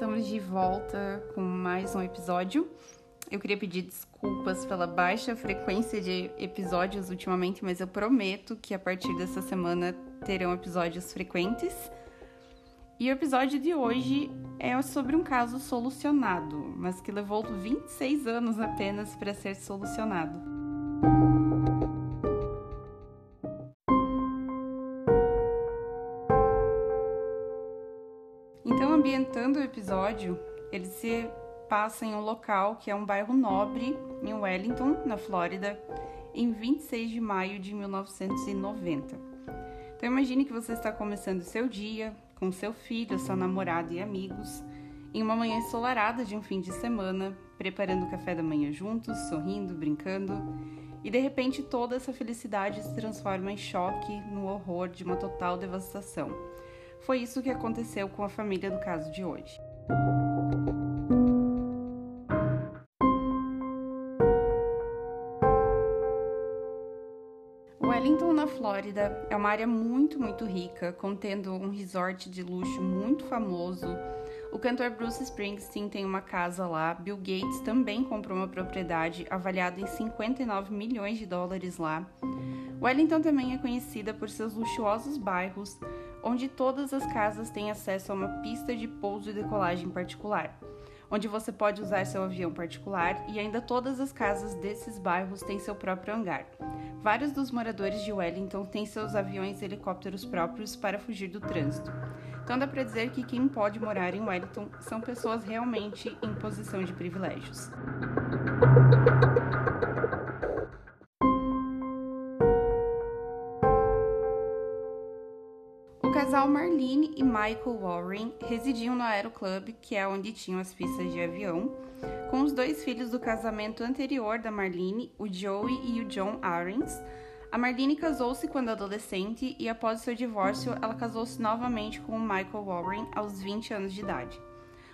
estamos de volta com mais um episódio. Eu queria pedir desculpas pela baixa frequência de episódios ultimamente, mas eu prometo que a partir dessa semana terão episódios frequentes. E o episódio de hoje é sobre um caso solucionado, mas que levou 26 anos apenas para ser solucionado. Episódio, ele se passa em um local que é um bairro nobre em Wellington, na Flórida, em 26 de maio de 1990. Então imagine que você está começando seu dia com seu filho, sua namorada e amigos, em uma manhã ensolarada de um fim de semana, preparando o café da manhã juntos, sorrindo, brincando, e de repente toda essa felicidade se transforma em choque, no horror de uma total devastação foi isso que aconteceu com a família do caso de hoje. Wellington, na Flórida, é uma área muito, muito rica, contendo um resort de luxo muito famoso. O cantor Bruce Springsteen tem uma casa lá. Bill Gates também comprou uma propriedade avaliada em 59 milhões de dólares lá. Wellington também é conhecida por seus luxuosos bairros, onde todas as casas têm acesso a uma pista de pouso e decolagem particular, onde você pode usar seu avião particular e ainda todas as casas desses bairros têm seu próprio hangar. Vários dos moradores de Wellington têm seus aviões e helicópteros próprios para fugir do trânsito. Então dá para dizer que quem pode morar em Wellington são pessoas realmente em posição de privilégios. Marlene e Michael Warren residiam no Aeroclub, que é onde tinham as pistas de avião, com os dois filhos do casamento anterior da Marlene, o Joey e o John Ahrens. A Marlene casou-se quando adolescente e, após seu divórcio, ela casou-se novamente com o Michael Warren aos 20 anos de idade.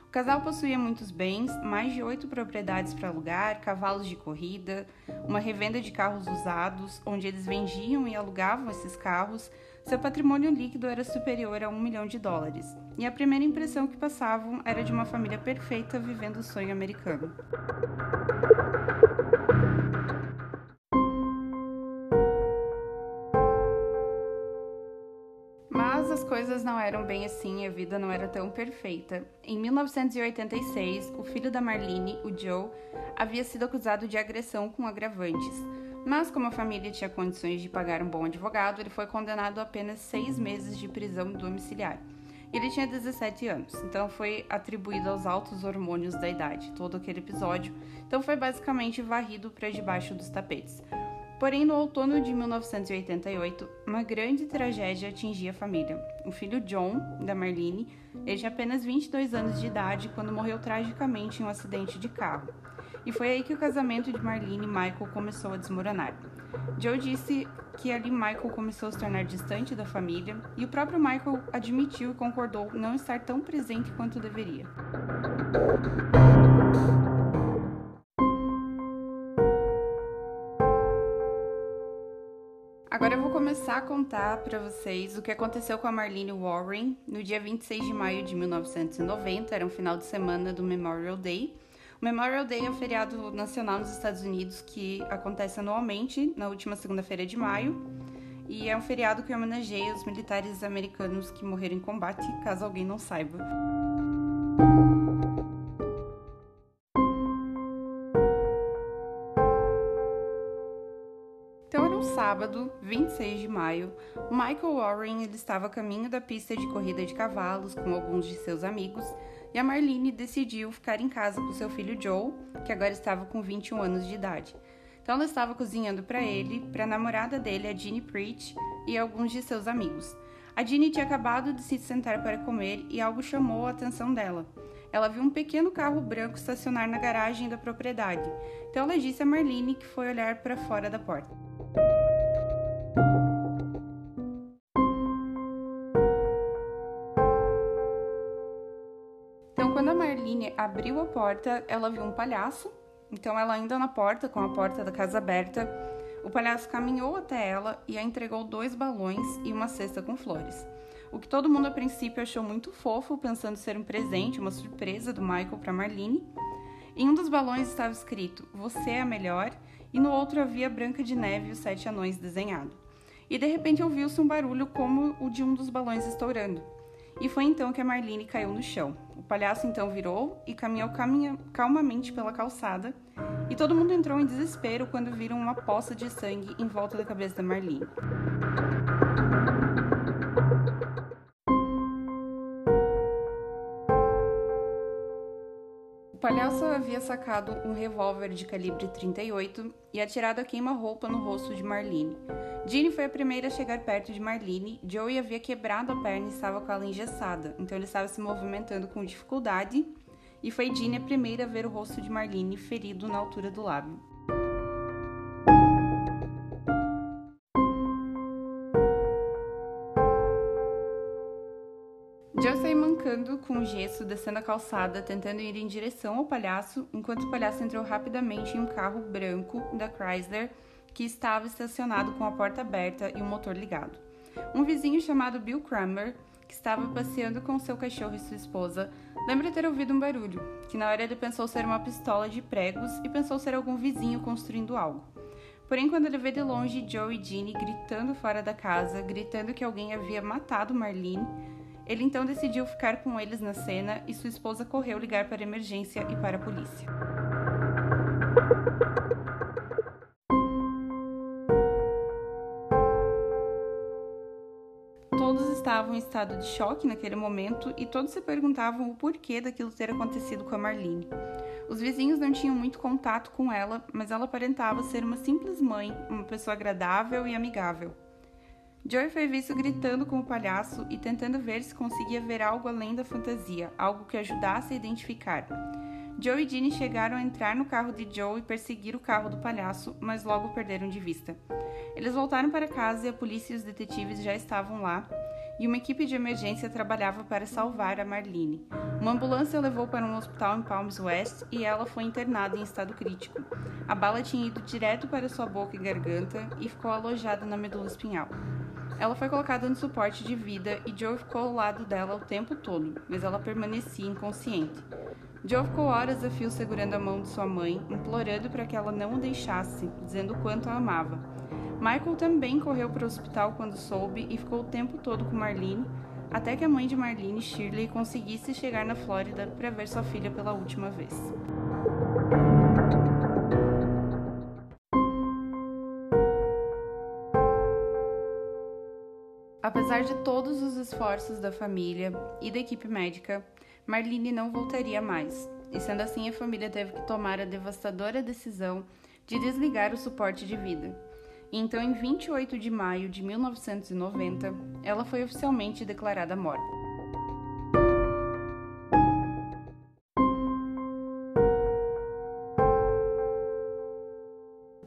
O casal possuía muitos bens, mais de oito propriedades para alugar, cavalos de corrida, uma revenda de carros usados, onde eles vendiam e alugavam esses carros seu patrimônio líquido era superior a um milhão de dólares, e a primeira impressão que passavam era de uma família perfeita vivendo o sonho americano. Não eram bem assim a vida não era tão perfeita. Em 1986, o filho da Marlene, o Joe, havia sido acusado de agressão com agravantes mas, como a família tinha condições de pagar um bom advogado, ele foi condenado a apenas seis meses de prisão domiciliar. Ele tinha 17 anos, então foi atribuído aos altos hormônios da idade, todo aquele episódio, então foi basicamente varrido para debaixo dos tapetes. Porém, no outono de 1988, uma grande tragédia atingia a família. O filho John, da Marlene, ele tinha apenas 22 anos de idade quando morreu tragicamente em um acidente de carro. E foi aí que o casamento de Marlene e Michael começou a desmoronar. Joe disse que ali Michael começou a se tornar distante da família e o próprio Michael admitiu e concordou não estar tão presente quanto deveria. Começar a contar para vocês o que aconteceu com a Marlene Warren no dia 26 de maio de 1990, era um final de semana do Memorial Day. O Memorial Day é um feriado nacional nos Estados Unidos que acontece anualmente na última segunda-feira de maio. E é um feriado que homenageia os militares americanos que morreram em combate, caso alguém não saiba. Sábado, 26 de maio. Michael Warren ele estava a caminho da pista de corrida de cavalos com alguns de seus amigos e a Marlene decidiu ficar em casa com seu filho Joe, que agora estava com 21 anos de idade. Então ela estava cozinhando para ele, para a namorada dele, a Jeannie Preach, e alguns de seus amigos. A Jeannie tinha acabado de se sentar para comer e algo chamou a atenção dela. Ela viu um pequeno carro branco estacionar na garagem da propriedade. Então ela disse a Marlene que foi olhar para fora da porta. Abriu a porta, ela viu um palhaço. Então, ela ainda na porta, com a porta da casa aberta, O palhaço caminhou até ela e a entregou dois balões e uma cesta com flores. O que todo mundo a princípio achou muito fofo, pensando ser um presente, uma surpresa do Michael para Marlene. Em um dos balões estava escrito: Você é a melhor, e no outro havia Branca de Neve e os Sete Anões desenhado. E de repente ouviu-se um barulho como o de um dos balões estourando. E foi então que a Marlene caiu no chão. O palhaço então virou e caminhou caminha calmamente pela calçada, e todo mundo entrou em desespero quando viram uma poça de sangue em volta da cabeça da Marlene. O palhaço havia sacado um revólver de calibre 38 e atirado a queima-roupa no rosto de Marlene. Jeanne foi a primeira a chegar perto de Marlene. Joey havia quebrado a perna e estava com ela engessada, então ele estava se movimentando com dificuldade. E foi Jeanne a primeira a ver o rosto de Marlene ferido na altura do lábio. Joe saiu mancando com gesso, descendo a calçada, tentando ir em direção ao palhaço, enquanto o palhaço entrou rapidamente em um carro branco da Chrysler que estava estacionado com a porta aberta e o motor ligado. Um vizinho chamado Bill Kramer, que estava passeando com seu cachorro e sua esposa, lembra ter ouvido um barulho, que na hora ele pensou ser uma pistola de pregos e pensou ser algum vizinho construindo algo. Porém, quando ele vê de longe Joe e Ginny gritando fora da casa, gritando que alguém havia matado Marlene, ele então decidiu ficar com eles na cena e sua esposa correu ligar para a emergência e para a polícia. Estavam em estado de choque naquele momento e todos se perguntavam o porquê daquilo ter acontecido com a Marlene. Os vizinhos não tinham muito contato com ela, mas ela aparentava ser uma simples mãe, uma pessoa agradável e amigável. Joy foi visto gritando com o palhaço e tentando ver se conseguia ver algo além da fantasia, algo que ajudasse a identificar. Joe e Ginny chegaram a entrar no carro de Joe e perseguir o carro do palhaço, mas logo perderam de vista. Eles voltaram para casa e a polícia e os detetives já estavam lá, e uma equipe de emergência trabalhava para salvar a Marlene. Uma ambulância a levou para um hospital em Palms West e ela foi internada em estado crítico. A bala tinha ido direto para sua boca e garganta e ficou alojada na medula espinhal. Ela foi colocada no suporte de vida e Joe ficou ao lado dela o tempo todo, mas ela permanecia inconsciente. Joe ficou horas a fio segurando a mão de sua mãe, implorando para que ela não o deixasse, dizendo o quanto a amava. Michael também correu para o hospital quando soube e ficou o tempo todo com Marlene, até que a mãe de Marlene, Shirley, conseguisse chegar na Flórida para ver sua filha pela última vez. Apesar de todos os esforços da família e da equipe médica, Marlene não voltaria mais, e sendo assim, a família teve que tomar a devastadora decisão de desligar o suporte de vida. Então, em 28 de maio de 1990, ela foi oficialmente declarada morta.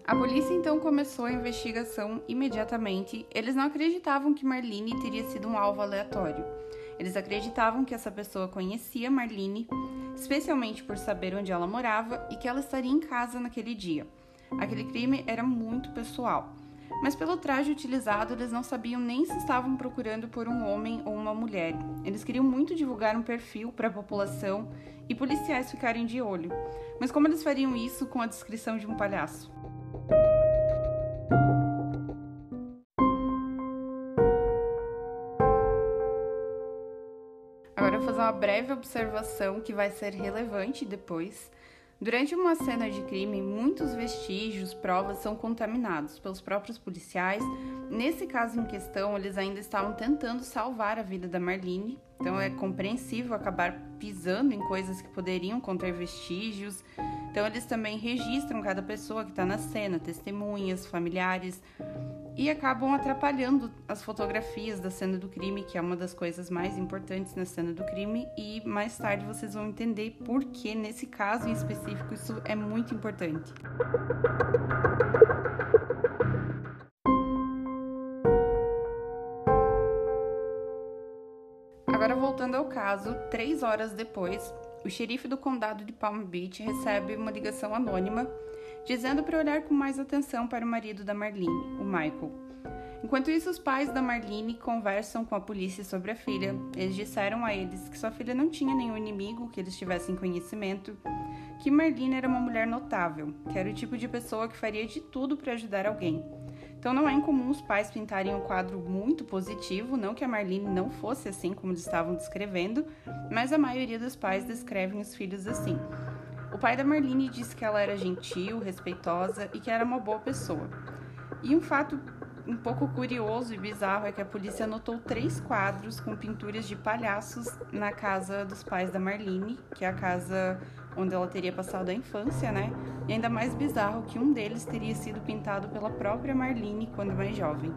A polícia então começou a investigação imediatamente. Eles não acreditavam que Marlene teria sido um alvo aleatório. Eles acreditavam que essa pessoa conhecia Marlene, especialmente por saber onde ela morava e que ela estaria em casa naquele dia. Aquele crime era muito pessoal. Mas pelo traje utilizado, eles não sabiam nem se estavam procurando por um homem ou uma mulher. Eles queriam muito divulgar um perfil para a população e policiais ficarem de olho. Mas como eles fariam isso com a descrição de um palhaço? Uma breve observação que vai ser relevante depois. Durante uma cena de crime, muitos vestígios, provas são contaminados pelos próprios policiais. Nesse caso em questão, eles ainda estavam tentando salvar a vida da Marlene, então é compreensível acabar pisando em coisas que poderiam conter vestígios. Então eles também registram cada pessoa que está na cena, testemunhas, familiares e acabam atrapalhando as fotografias da cena do crime, que é uma das coisas mais importantes na cena do crime, e mais tarde vocês vão entender por que nesse caso em específico isso é muito importante. Voltando ao caso, três horas depois, o xerife do condado de Palm Beach recebe uma ligação anônima dizendo para olhar com mais atenção para o marido da Marlene, o Michael. Enquanto isso, os pais da Marlene conversam com a polícia sobre a filha. Eles disseram a eles que sua filha não tinha nenhum inimigo que eles tivessem conhecimento, que Marlene era uma mulher notável, que era o tipo de pessoa que faria de tudo para ajudar alguém. Então não é incomum os pais pintarem um quadro muito positivo, não que a Marlene não fosse assim como eles estavam descrevendo, mas a maioria dos pais descrevem os filhos assim. O pai da Marlene disse que ela era gentil, respeitosa e que era uma boa pessoa. E um fato um pouco curioso e bizarro é que a polícia anotou três quadros com pinturas de palhaços na casa dos pais da Marlene, que é a casa onde ela teria passado a infância, né? E ainda mais bizarro que um deles teria sido pintado pela própria Marlene quando mais jovem.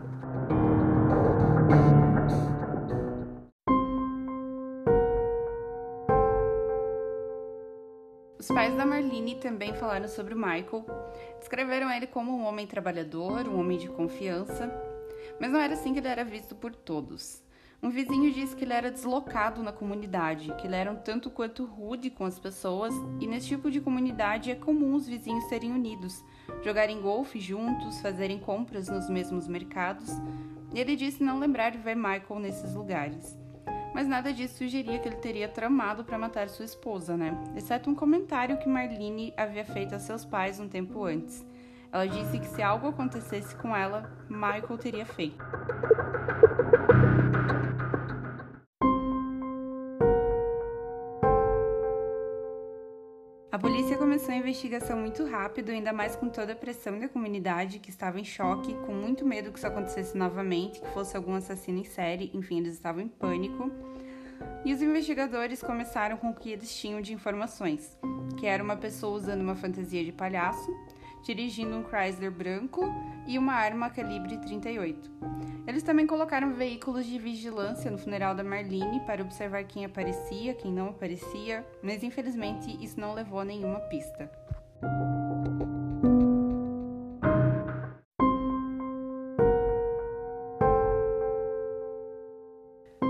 Os pais da Marlene também falaram sobre o Michael, descreveram ele como um homem trabalhador, um homem de confiança, mas não era assim que ele era visto por todos. Um vizinho disse que ele era deslocado na comunidade, que ele era um tanto quanto rude com as pessoas, e nesse tipo de comunidade é comum os vizinhos serem unidos, jogarem golfe juntos, fazerem compras nos mesmos mercados. E ele disse não lembrar de ver Michael nesses lugares. Mas nada disso sugeria que ele teria tramado para matar sua esposa, né? Exceto um comentário que Marlene havia feito a seus pais um tempo antes. Ela disse que se algo acontecesse com ela, Michael teria feito. Começou a investigação muito rápido, ainda mais com toda a pressão da comunidade, que estava em choque, com muito medo que isso acontecesse novamente, que fosse algum assassino em série, enfim, eles estavam em pânico. E os investigadores começaram com o que eles tinham de informações, que era uma pessoa usando uma fantasia de palhaço, dirigindo um Chrysler branco e uma arma calibre 38. Eles também colocaram veículos de vigilância no funeral da Marlene para observar quem aparecia, quem não aparecia, mas infelizmente isso não levou a nenhuma pista.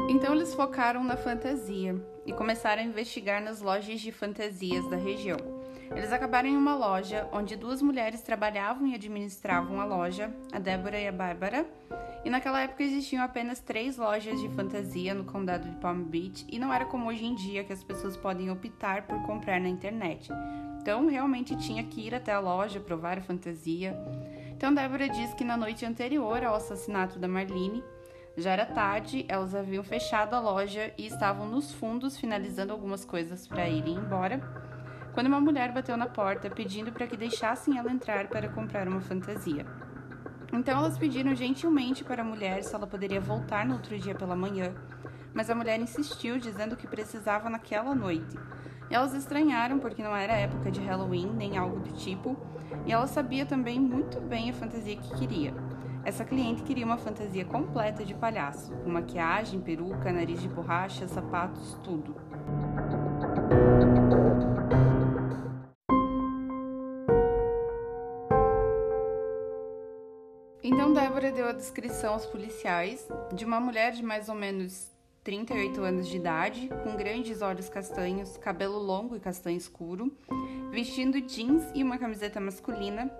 Então eles focaram na fantasia e começaram a investigar nas lojas de fantasias da região. Eles acabaram em uma loja onde duas mulheres trabalhavam e administravam a loja, a Débora e a Bárbara. E naquela época existiam apenas três lojas de fantasia no condado de Palm Beach e não era como hoje em dia que as pessoas podem optar por comprar na internet. Então realmente tinha que ir até a loja provar a fantasia. Então Débora diz que na noite anterior ao assassinato da Marlene, já era tarde, elas haviam fechado a loja e estavam nos fundos finalizando algumas coisas para irem embora quando uma mulher bateu na porta pedindo para que deixassem ela entrar para comprar uma fantasia. Então elas pediram gentilmente para a mulher se ela poderia voltar no outro dia pela manhã, mas a mulher insistiu, dizendo que precisava naquela noite. Elas estranharam porque não era época de Halloween nem algo do tipo, e ela sabia também muito bem a fantasia que queria. Essa cliente queria uma fantasia completa de palhaço, com maquiagem, peruca, nariz de borracha, sapatos, tudo. Deu a descrição aos policiais de uma mulher de mais ou menos 38 anos de idade, com grandes olhos castanhos, cabelo longo e castanho escuro, vestindo jeans e uma camiseta masculina,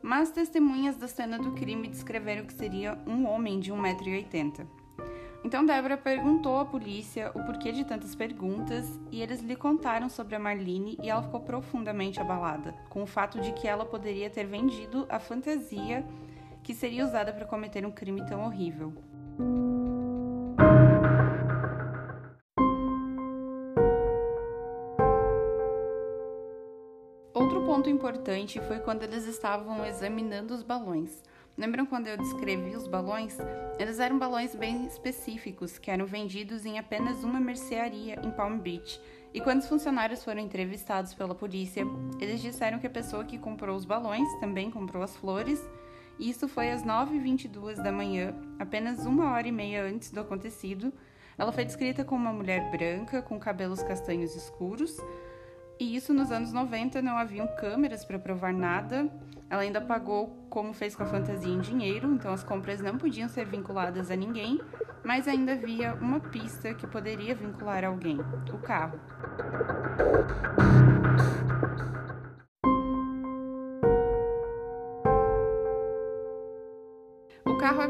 mas testemunhas da cena do crime descreveram que seria um homem de 1,80m. Então Débora perguntou à polícia o porquê de tantas perguntas e eles lhe contaram sobre a Marlene e ela ficou profundamente abalada com o fato de que ela poderia ter vendido a fantasia que seria usada para cometer um crime tão horrível. Outro ponto importante foi quando eles estavam examinando os balões. Lembram quando eu descrevi os balões? Eles eram balões bem específicos, que eram vendidos em apenas uma mercearia em Palm Beach. E quando os funcionários foram entrevistados pela polícia, eles disseram que a pessoa que comprou os balões também comprou as flores isso foi às 9h22 da manhã, apenas uma hora e meia antes do acontecido. Ela foi descrita como uma mulher branca, com cabelos castanhos escuros. E isso nos anos 90 não haviam câmeras para provar nada. Ela ainda pagou como fez com a fantasia em dinheiro, então as compras não podiam ser vinculadas a ninguém, mas ainda havia uma pista que poderia vincular alguém: o carro.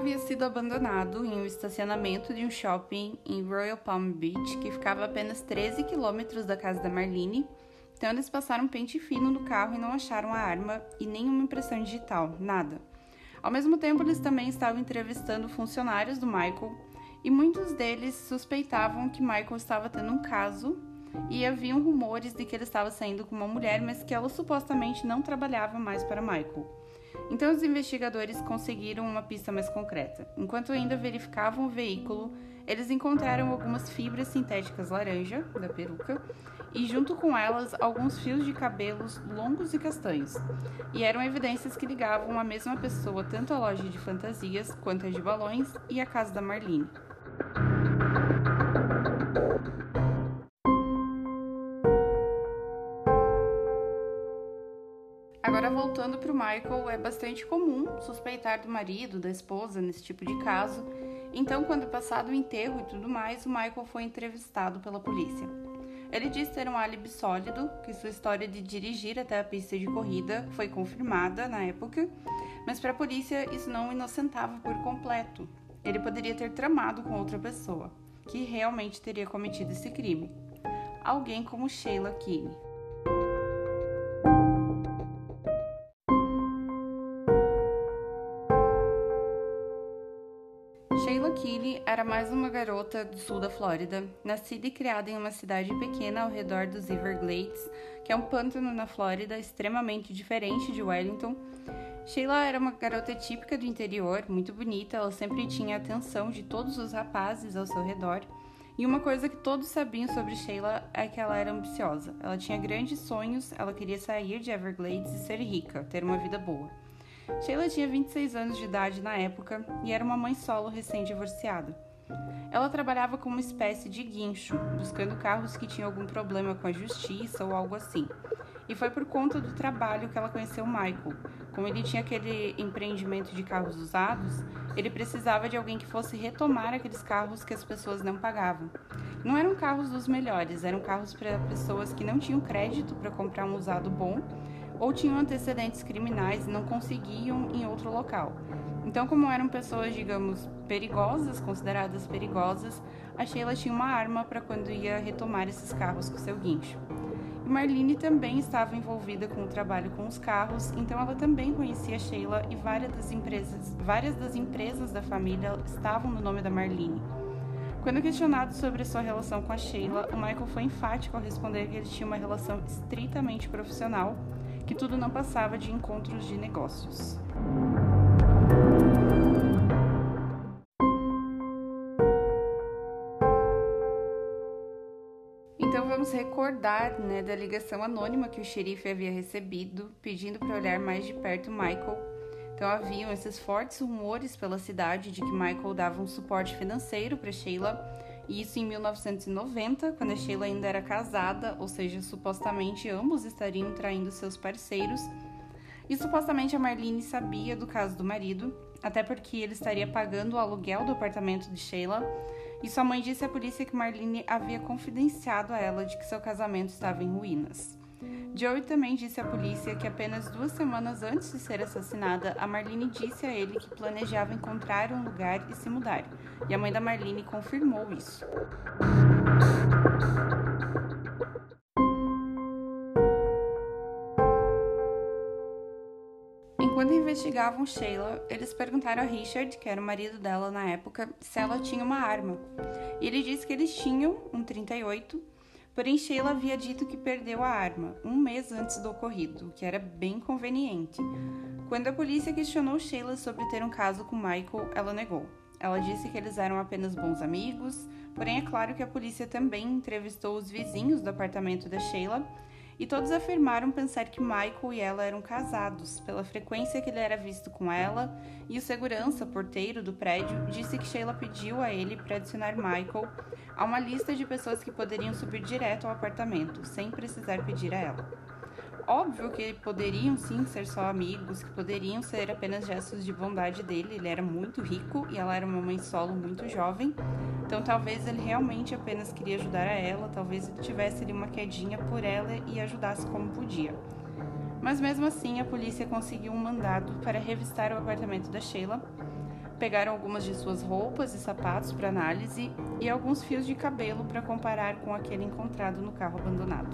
Havia sido abandonado em um estacionamento de um shopping em Royal Palm Beach, que ficava a apenas 13 quilômetros da casa da Marlene. Então eles passaram pente fino no carro e não acharam a arma e nenhuma impressão digital, nada. Ao mesmo tempo, eles também estavam entrevistando funcionários do Michael e muitos deles suspeitavam que Michael estava tendo um caso e haviam rumores de que ele estava saindo com uma mulher, mas que ela supostamente não trabalhava mais para Michael. Então os investigadores conseguiram uma pista mais concreta. Enquanto ainda verificavam o veículo, eles encontraram algumas fibras sintéticas laranja da peruca e junto com elas alguns fios de cabelos longos e castanhos. E eram evidências que ligavam a mesma pessoa tanto à loja de fantasias quanto a de balões e à casa da Marlene. Agora voltando para o Michael, é bastante comum suspeitar do marido, da esposa nesse tipo de caso. Então, quando passado o enterro e tudo mais, o Michael foi entrevistado pela polícia. Ele disse ter um álibi sólido, que sua história de dirigir até a pista de corrida foi confirmada na época, mas para a polícia isso não o inocentava por completo. Ele poderia ter tramado com outra pessoa, que realmente teria cometido esse crime. Alguém como Sheila Keane. Mais uma garota do sul da Flórida, nascida e criada em uma cidade pequena ao redor dos Everglades, que é um pântano na Flórida extremamente diferente de Wellington. Sheila era uma garota típica do interior, muito bonita, ela sempre tinha a atenção de todos os rapazes ao seu redor. E uma coisa que todos sabiam sobre Sheila é que ela era ambiciosa. Ela tinha grandes sonhos, ela queria sair de Everglades e ser rica, ter uma vida boa. Sheila tinha 26 anos de idade na época e era uma mãe solo recém-divorciada. Ela trabalhava como uma espécie de guincho, buscando carros que tinham algum problema com a justiça ou algo assim. E foi por conta do trabalho que ela conheceu Michael. Como ele tinha aquele empreendimento de carros usados, ele precisava de alguém que fosse retomar aqueles carros que as pessoas não pagavam. Não eram carros dos melhores, eram carros para pessoas que não tinham crédito para comprar um usado bom ou tinham antecedentes criminais e não conseguiam em outro local. Então, como eram pessoas, digamos, perigosas, consideradas perigosas, a Sheila tinha uma arma para quando ia retomar esses carros com seu guincho. E Marlene também estava envolvida com o trabalho com os carros, então ela também conhecia Sheila e várias das empresas, várias das empresas da família estavam no nome da Marlene. Quando questionado sobre sua relação com a Sheila, o Michael foi enfático ao responder que eles tinham uma relação estritamente profissional que tudo não passava de encontros de negócios. Vamos recordar né, da ligação anônima que o xerife havia recebido, pedindo para olhar mais de perto Michael. Então haviam esses fortes rumores pela cidade de que Michael dava um suporte financeiro para Sheila isso em 1990, quando a Sheila ainda era casada, ou seja, supostamente ambos estariam traindo seus parceiros. E supostamente a Marlene sabia do caso do marido, até porque ele estaria pagando o aluguel do apartamento de Sheila. E sua mãe disse à polícia que Marlene havia confidenciado a ela de que seu casamento estava em ruínas. Joey também disse à polícia que apenas duas semanas antes de ser assassinada, a Marlene disse a ele que planejava encontrar um lugar e se mudar, e a mãe da Marlene confirmou isso. Investigavam Sheila, eles perguntaram a Richard, que era o marido dela na época, se ela tinha uma arma. E ele disse que eles tinham um 38 Porém, Sheila havia dito que perdeu a arma um mês antes do ocorrido, o que era bem conveniente. Quando a polícia questionou Sheila sobre ter um caso com Michael, ela negou. Ela disse que eles eram apenas bons amigos, porém é claro que a polícia também entrevistou os vizinhos do apartamento da Sheila e todos afirmaram pensar que Michael e ela eram casados, pela frequência que ele era visto com ela, e o segurança, porteiro do prédio, disse que Sheila pediu a ele para adicionar Michael a uma lista de pessoas que poderiam subir direto ao apartamento, sem precisar pedir a ela. Óbvio que poderiam sim ser só amigos, que poderiam ser apenas gestos de bondade dele. Ele era muito rico e ela era uma mãe solo muito jovem. Então talvez ele realmente apenas queria ajudar a ela, talvez ele tivesse ali uma quedinha por ela e ajudasse como podia. Mas mesmo assim, a polícia conseguiu um mandado para revistar o apartamento da Sheila. pegaram algumas de suas roupas e sapatos para análise e alguns fios de cabelo para comparar com aquele encontrado no carro abandonado.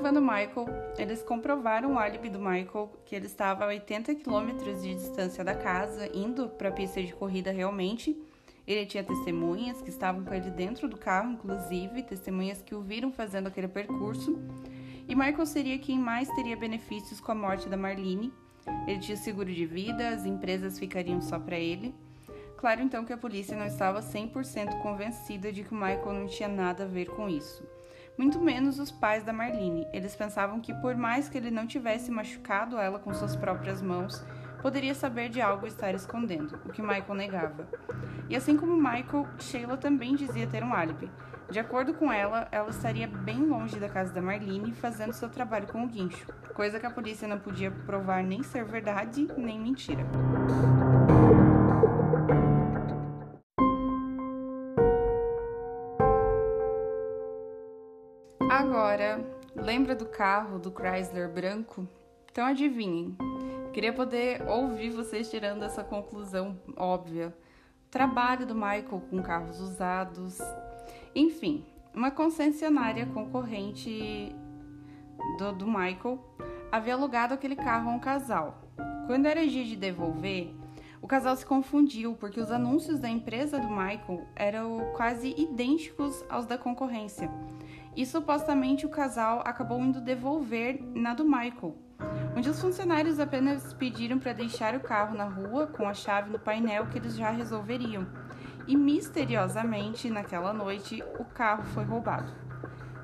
Observando Michael, eles comprovaram o álibi do Michael que ele estava a 80 quilômetros de distância da casa, indo para a pista de corrida realmente ele tinha testemunhas que estavam com ele dentro do carro, inclusive, testemunhas que o viram fazendo aquele percurso. E Michael seria quem mais teria benefícios com a morte da Marlene. Ele tinha seguro de vida, as empresas ficariam só para ele. Claro então que a polícia não estava 100% convencida de que o Michael não tinha nada a ver com isso. Muito menos os pais da Marlene. Eles pensavam que por mais que ele não tivesse machucado ela com suas próprias mãos, poderia saber de algo estar escondendo, o que Michael negava. E assim como Michael, Sheila também dizia ter um álibi. De acordo com ela, ela estaria bem longe da casa da Marlene fazendo seu trabalho com o guincho, coisa que a polícia não podia provar nem ser verdade nem mentira. Agora, lembra do carro do Chrysler branco? Então adivinhem, Queria poder ouvir vocês tirando essa conclusão óbvia. Trabalho do Michael com carros usados. Enfim, uma concessionária concorrente do, do Michael havia alugado aquele carro a um casal. Quando era dia de devolver, o casal se confundiu porque os anúncios da empresa do Michael eram quase idênticos aos da concorrência. E supostamente o casal acabou indo devolver na do Michael, onde os funcionários apenas pediram para deixar o carro na rua com a chave no painel que eles já resolveriam. E misteriosamente, naquela noite, o carro foi roubado.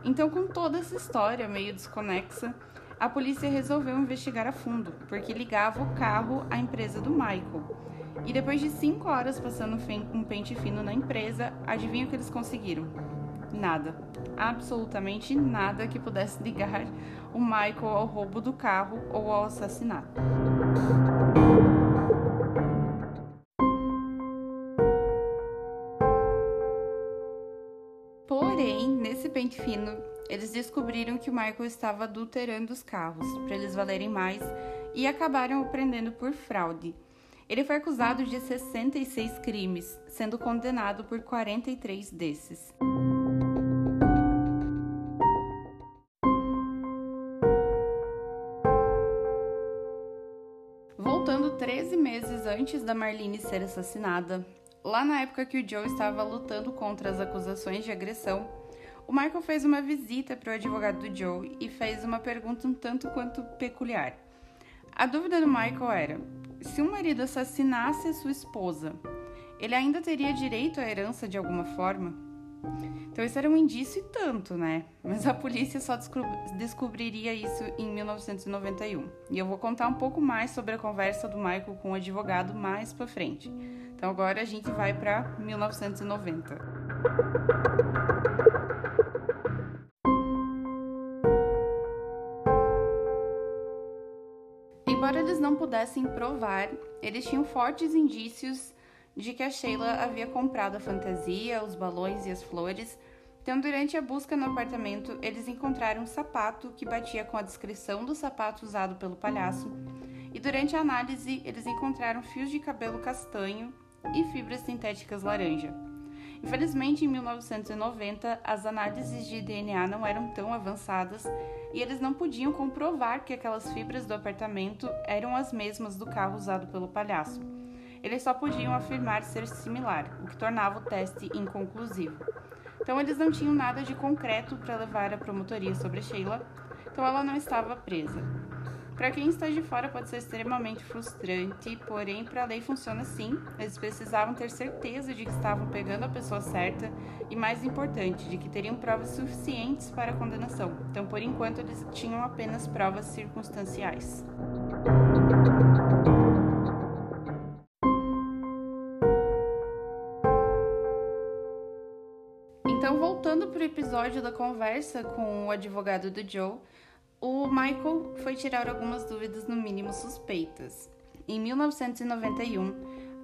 Então, com toda essa história meio desconexa, a polícia resolveu investigar a fundo, porque ligava o carro à empresa do Michael. E depois de cinco horas passando um pente fino na empresa, adivinha o que eles conseguiram? Nada. Absolutamente nada que pudesse ligar o Michael ao roubo do carro ou ao assassinato. Porém, nesse pente fino, eles descobriram que o Michael estava adulterando os carros para eles valerem mais e acabaram o prendendo por fraude. Ele foi acusado de 66 crimes, sendo condenado por 43 desses. Antes da Marlene ser assassinada, lá na época que o Joe estava lutando contra as acusações de agressão, o Michael fez uma visita para o advogado do Joe e fez uma pergunta um tanto quanto peculiar. A dúvida do Michael era: se um marido assassinasse a sua esposa, ele ainda teria direito à herança de alguma forma? Então isso era um indício e tanto, né? Mas a polícia só descobriria isso em 1991. E eu vou contar um pouco mais sobre a conversa do Michael com o advogado mais para frente. Então agora a gente vai para 1990. Embora eles não pudessem provar, eles tinham fortes indícios de que a Sheila havia comprado a fantasia, os balões e as flores. Então, durante a busca no apartamento, eles encontraram um sapato que batia com a descrição do sapato usado pelo palhaço. E durante a análise, eles encontraram fios de cabelo castanho e fibras sintéticas laranja. Infelizmente, em 1990, as análises de DNA não eram tão avançadas e eles não podiam comprovar que aquelas fibras do apartamento eram as mesmas do carro usado pelo palhaço eles só podiam afirmar ser similar, o que tornava o teste inconclusivo. Então, eles não tinham nada de concreto para levar a promotoria sobre Sheila, então ela não estava presa. Para quem está de fora pode ser extremamente frustrante, porém para a lei funciona assim. Eles precisavam ter certeza de que estavam pegando a pessoa certa e mais importante, de que teriam provas suficientes para a condenação. Então, por enquanto, eles tinham apenas provas circunstanciais. Episódio da conversa com o advogado do Joe, o Michael foi tirar algumas dúvidas, no mínimo suspeitas. Em 1991,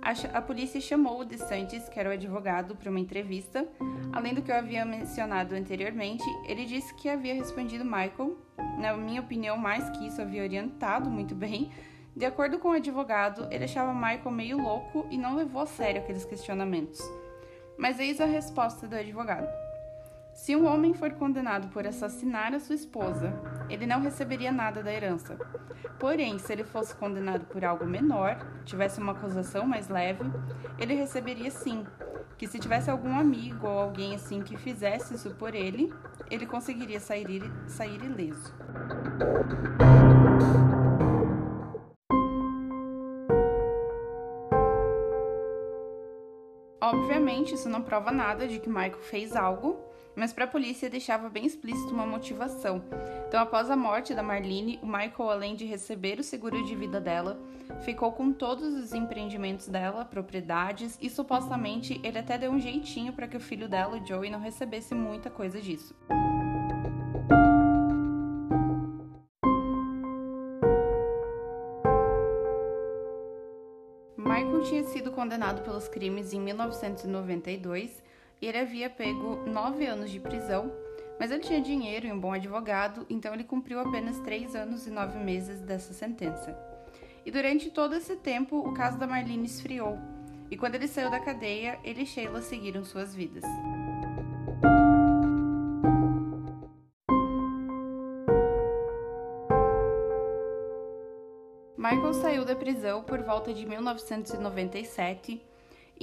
a, a polícia chamou o DeSantis, que era o advogado, para uma entrevista. Além do que eu havia mencionado anteriormente, ele disse que havia respondido Michael, na minha opinião, mais que isso, havia orientado muito bem. De acordo com o advogado, ele achava Michael meio louco e não levou a sério aqueles questionamentos. Mas eis a resposta do advogado. Se um homem for condenado por assassinar a sua esposa, ele não receberia nada da herança. Porém, se ele fosse condenado por algo menor, tivesse uma acusação mais leve, ele receberia sim. Que se tivesse algum amigo ou alguém assim que fizesse isso por ele, ele conseguiria sair, sair ileso. Obviamente, isso não prova nada de que Michael fez algo, mas para a polícia deixava bem explícito uma motivação. Então, após a morte da Marlene, o Michael, além de receber o seguro de vida dela, ficou com todos os empreendimentos dela, propriedades, e supostamente ele até deu um jeitinho para que o filho dela, o Joey, não recebesse muita coisa disso. Michael tinha sido condenado pelos crimes em 1992 e ele havia pego nove anos de prisão, mas ele tinha dinheiro e um bom advogado, então ele cumpriu apenas três anos e nove meses dessa sentença. E durante todo esse tempo, o caso da Marlene esfriou, e quando ele saiu da cadeia, ele e Sheila seguiram suas vidas. Michael saiu da prisão por volta de 1997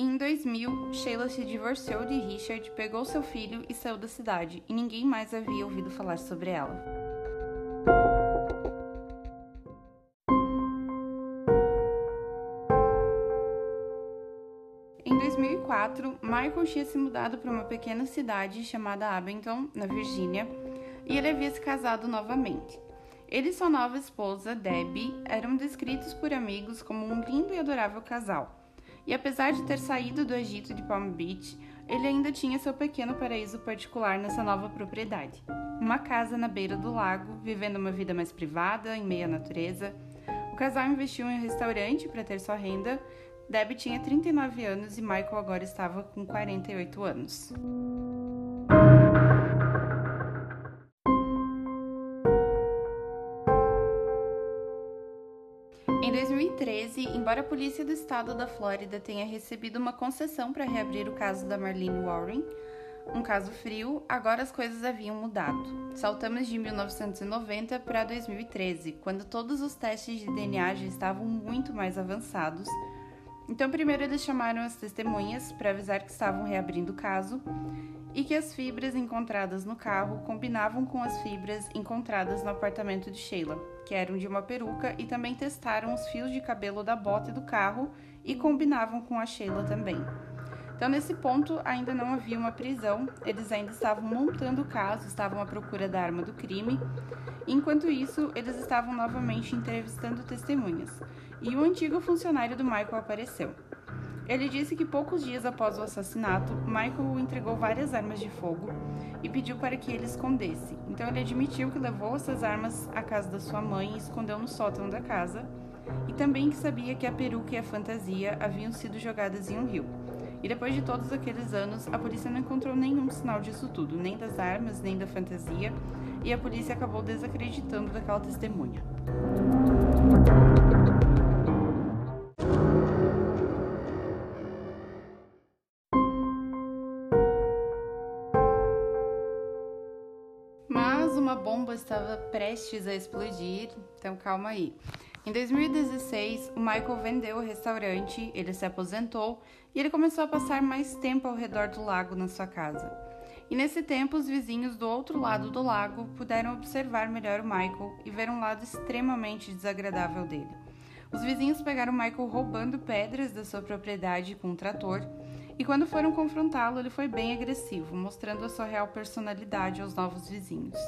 em 2000, Sheila se divorciou de Richard, pegou seu filho e saiu da cidade, e ninguém mais havia ouvido falar sobre ela. Em 2004, Michael tinha se mudado para uma pequena cidade chamada Abington, na Virgínia, e ele havia se casado novamente. Ele e sua nova esposa, Debbie, eram descritos por amigos como um lindo e adorável casal. E apesar de ter saído do Egito de Palm Beach, ele ainda tinha seu pequeno paraíso particular nessa nova propriedade. Uma casa na beira do lago, vivendo uma vida mais privada, em meio à natureza. O casal investiu em um restaurante para ter sua renda. Debbie tinha 39 anos e Michael agora estava com 48 anos. Embora a polícia do estado da Flórida tenha recebido uma concessão para reabrir o caso da Marlene Warren, um caso frio, agora as coisas haviam mudado. Saltamos de 1990 para 2013, quando todos os testes de DNA já estavam muito mais avançados. Então, primeiro eles chamaram as testemunhas para avisar que estavam reabrindo o caso e que as fibras encontradas no carro combinavam com as fibras encontradas no apartamento de Sheila, que eram de uma peruca, e também testaram os fios de cabelo da bota do carro e combinavam com a Sheila também. Então, nesse ponto, ainda não havia uma prisão, eles ainda estavam montando o caso, estavam à procura da arma do crime. Enquanto isso, eles estavam novamente entrevistando testemunhas, e o antigo funcionário do Michael apareceu. Ele disse que poucos dias após o assassinato, Michael entregou várias armas de fogo e pediu para que ele escondesse. Então ele admitiu que levou essas armas à casa da sua mãe e escondeu no sótão da casa, e também que sabia que a peruca e a fantasia haviam sido jogadas em um rio. E depois de todos aqueles anos, a polícia não encontrou nenhum sinal disso tudo, nem das armas, nem da fantasia, e a polícia acabou desacreditando daquela testemunha. Prestes a explodir, então calma aí. Em 2016, o Michael vendeu o restaurante, ele se aposentou e ele começou a passar mais tempo ao redor do lago na sua casa. E nesse tempo, os vizinhos do outro lado do lago puderam observar melhor o Michael e ver um lado extremamente desagradável dele. Os vizinhos pegaram o Michael roubando pedras da sua propriedade com um trator, e quando foram confrontá-lo, ele foi bem agressivo, mostrando a sua real personalidade aos novos vizinhos.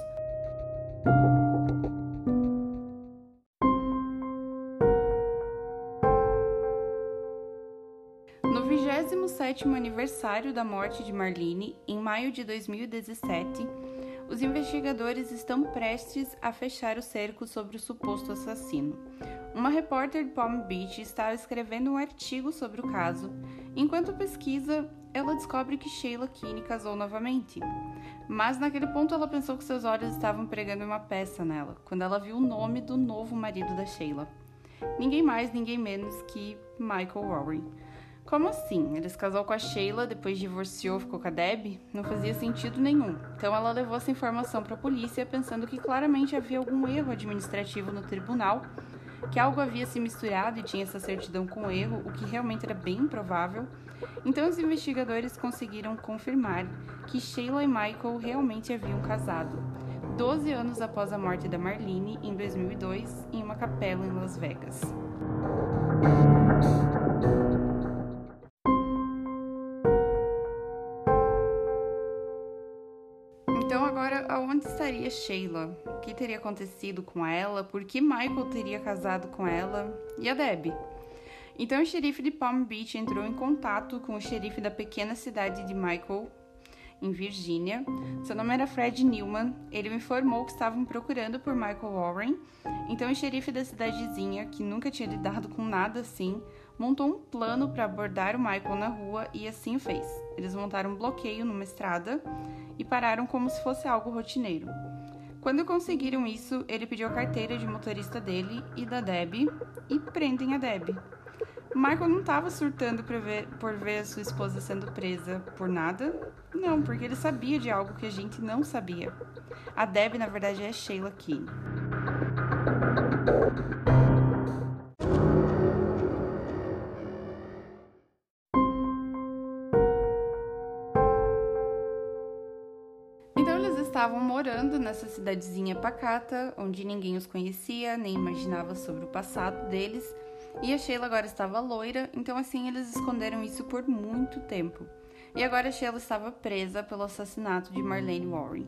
27º aniversário da morte de Marlene, em maio de 2017, os investigadores estão prestes a fechar o cerco sobre o suposto assassino. Uma repórter de Palm Beach estava escrevendo um artigo sobre o caso. Enquanto pesquisa, ela descobre que Sheila Kinney casou novamente. Mas naquele ponto ela pensou que seus olhos estavam pregando uma peça nela, quando ela viu o nome do novo marido da Sheila. Ninguém mais, ninguém menos que Michael Warren. Como assim? Ele se casou com a Sheila, depois divorciou, ficou com a Deb? Não fazia sentido nenhum. Então ela levou essa informação para a polícia, pensando que claramente havia algum erro administrativo no tribunal, que algo havia se misturado e tinha essa certidão com erro, o que realmente era bem improvável. Então os investigadores conseguiram confirmar que Sheila e Michael realmente haviam casado. 12 anos após a morte da Marlene, em 2002, em uma capela em Las Vegas. Aonde estaria Sheila? O que teria acontecido com ela? Por que Michael teria casado com ela? E a Debbie? Então o xerife de Palm Beach entrou em contato com o xerife da pequena cidade de Michael, em Virgínia. Seu nome era Fred Newman. Ele me informou que estavam procurando por Michael Warren. Então o xerife da cidadezinha, que nunca tinha lidado com nada assim, montou um plano para abordar o Michael na rua e assim o fez. Eles montaram um bloqueio numa estrada e pararam como se fosse algo rotineiro. Quando conseguiram isso, ele pediu a carteira de motorista dele e da Deb e prendem a Deb. Michael não estava surtando por ver, por ver a sua esposa sendo presa por nada. Não, porque ele sabia de algo que a gente não sabia. A Deb, na verdade, é Sheila Keane. Morando nessa cidadezinha pacata, onde ninguém os conhecia, nem imaginava sobre o passado deles. E a Sheila agora estava loira, então assim eles esconderam isso por muito tempo. E agora a Sheila estava presa pelo assassinato de Marlene Warren.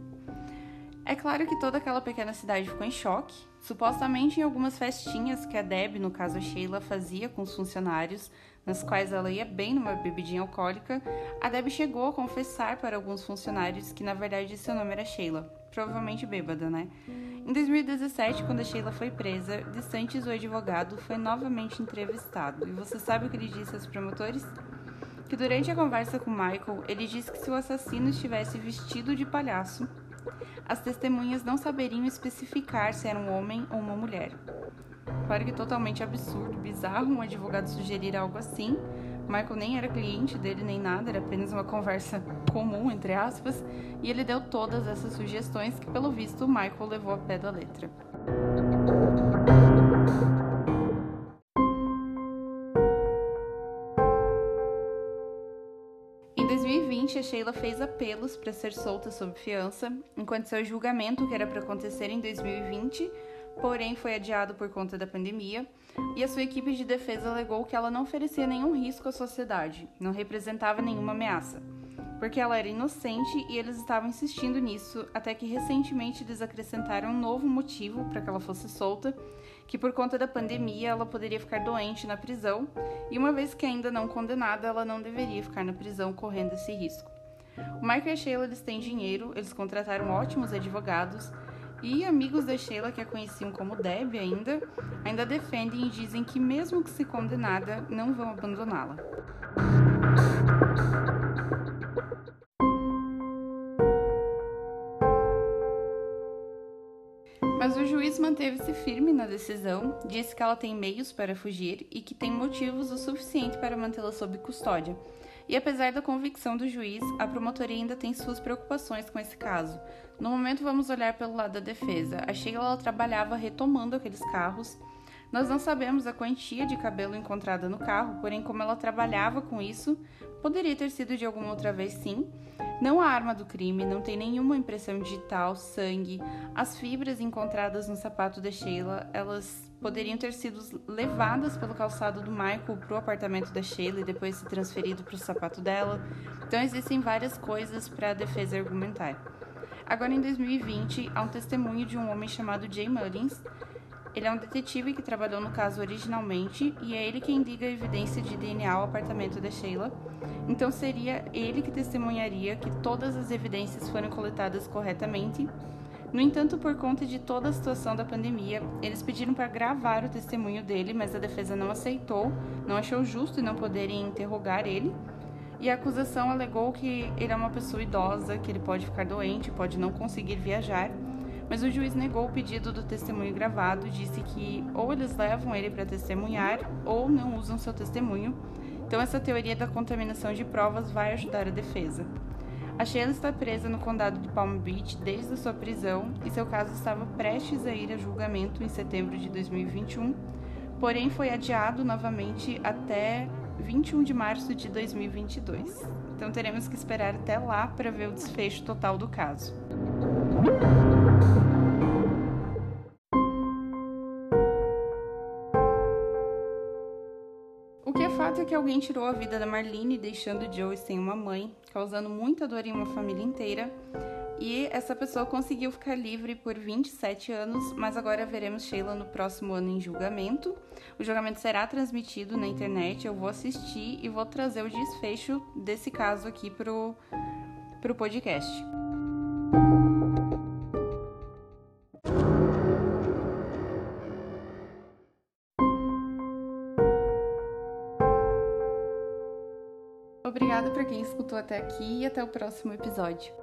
É claro que toda aquela pequena cidade ficou em choque. Supostamente em algumas festinhas que a Deb, no caso a Sheila, fazia com os funcionários, nas quais ela ia bem numa bebidinha alcoólica, a Deb chegou a confessar para alguns funcionários que na verdade seu nome era Sheila, provavelmente bêbada, né? Em 2017, quando a Sheila foi presa, Distantes, o advogado, foi novamente entrevistado. E você sabe o que ele disse aos promotores? Que durante a conversa com Michael, ele disse que se o assassino estivesse vestido de palhaço, as testemunhas não saberiam especificar se era um homem ou uma mulher. Claro que totalmente absurdo, bizarro um advogado sugerir algo assim. Michael nem era cliente dele nem nada, era apenas uma conversa comum, entre aspas, e ele deu todas essas sugestões que, pelo visto, Michael levou a pé da letra. Em 2020, a Sheila fez apelos para ser solta sob fiança, enquanto seu julgamento, que era para acontecer em 2020, porém foi adiado por conta da pandemia, e a sua equipe de defesa alegou que ela não oferecia nenhum risco à sociedade, não representava nenhuma ameaça, porque ela era inocente e eles estavam insistindo nisso até que recentemente eles acrescentaram um novo motivo para que ela fosse solta, que por conta da pandemia ela poderia ficar doente na prisão, e uma vez que ainda não condenada, ela não deveria ficar na prisão correndo esse risco. O Michael e a Sheila eles têm dinheiro, eles contrataram ótimos advogados, e amigos da Sheila, que a conheciam como Deb ainda, ainda defendem e dizem que, mesmo que se condenada, não vão abandoná-la. Mas o juiz manteve-se firme na decisão, disse que ela tem meios para fugir e que tem motivos o suficiente para mantê-la sob custódia, e apesar da convicção do juiz, a promotoria ainda tem suas preocupações com esse caso. No momento, vamos olhar pelo lado da defesa. A Sheila trabalhava retomando aqueles carros. Nós não sabemos a quantia de cabelo encontrada no carro, porém, como ela trabalhava com isso, poderia ter sido de alguma outra vez sim. Não a arma do crime, não tem nenhuma impressão digital, sangue. As fibras encontradas no sapato da Sheila, elas poderiam ter sido levadas pelo calçado do Michael para o apartamento da Sheila e depois se transferido para o sapato dela. Então existem várias coisas para a defesa argumentar. Agora, em 2020, há um testemunho de um homem chamado Jay Mullins Ele é um detetive que trabalhou no caso originalmente e é ele quem liga a evidência de DNA ao apartamento de Sheila. Então seria ele que testemunharia que todas as evidências foram coletadas corretamente. No entanto, por conta de toda a situação da pandemia, eles pediram para gravar o testemunho dele, mas a defesa não aceitou, não achou justo não poderem interrogar ele. E a acusação alegou que ele é uma pessoa idosa, que ele pode ficar doente, pode não conseguir viajar mas o juiz negou o pedido do testemunho gravado, disse que ou eles levam ele para testemunhar ou não usam seu testemunho. Então essa teoria da contaminação de provas vai ajudar a defesa. A Sheila está presa no condado de Palm Beach desde a sua prisão e seu caso estava prestes a ir a julgamento em setembro de 2021, porém foi adiado novamente até 21 de março de 2022. Então teremos que esperar até lá para ver o desfecho total do caso. Alguém tirou a vida da Marlene, deixando Joe sem uma mãe, causando muita dor em uma família inteira. E essa pessoa conseguiu ficar livre por 27 anos, mas agora veremos Sheila no próximo ano em julgamento. O julgamento será transmitido na internet, eu vou assistir e vou trazer o desfecho desse caso aqui pro, pro podcast. Escutou até aqui e até o próximo episódio.